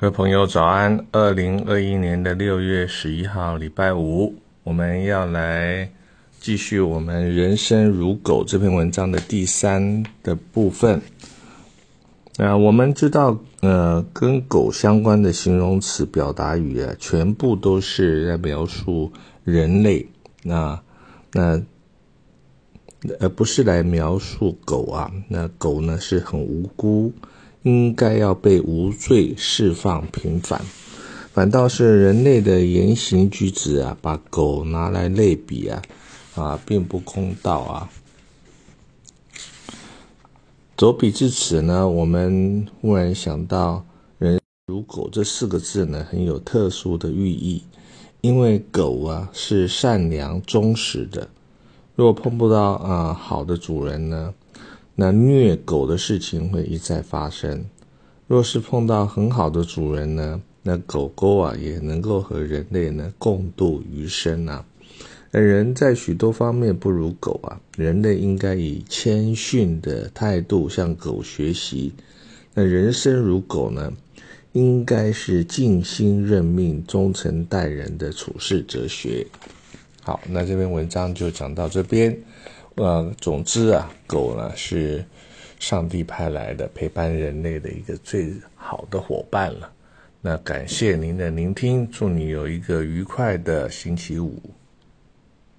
各位朋友，早安！二零二一年的六月十一号，礼拜五，我们要来继续我们“人生如狗”这篇文章的第三的部分。那我们知道，呃，跟狗相关的形容词、表达语啊，全部都是在描述人类。那那而不是来描述狗啊。那狗呢，是很无辜。应该要被无罪释放平反，反倒是人类的言行举止啊，把狗拿来类比啊，啊，并不公道啊。走笔至此呢，我们忽然想到“人如狗”这四个字呢，很有特殊的寓意，因为狗啊是善良忠实的，如果碰不到啊好的主人呢？那虐狗的事情会一再发生。若是碰到很好的主人呢，那狗狗啊也能够和人类呢共度余生啊。那人在许多方面不如狗啊，人类应该以谦逊的态度向狗学习。那人生如狗呢，应该是尽心任命、忠诚待人的处世哲学。好，那这篇文章就讲到这边。呃，总之啊，狗呢是上帝派来的陪伴人类的一个最好的伙伴了。那感谢您的聆听，祝你有一个愉快的星期五。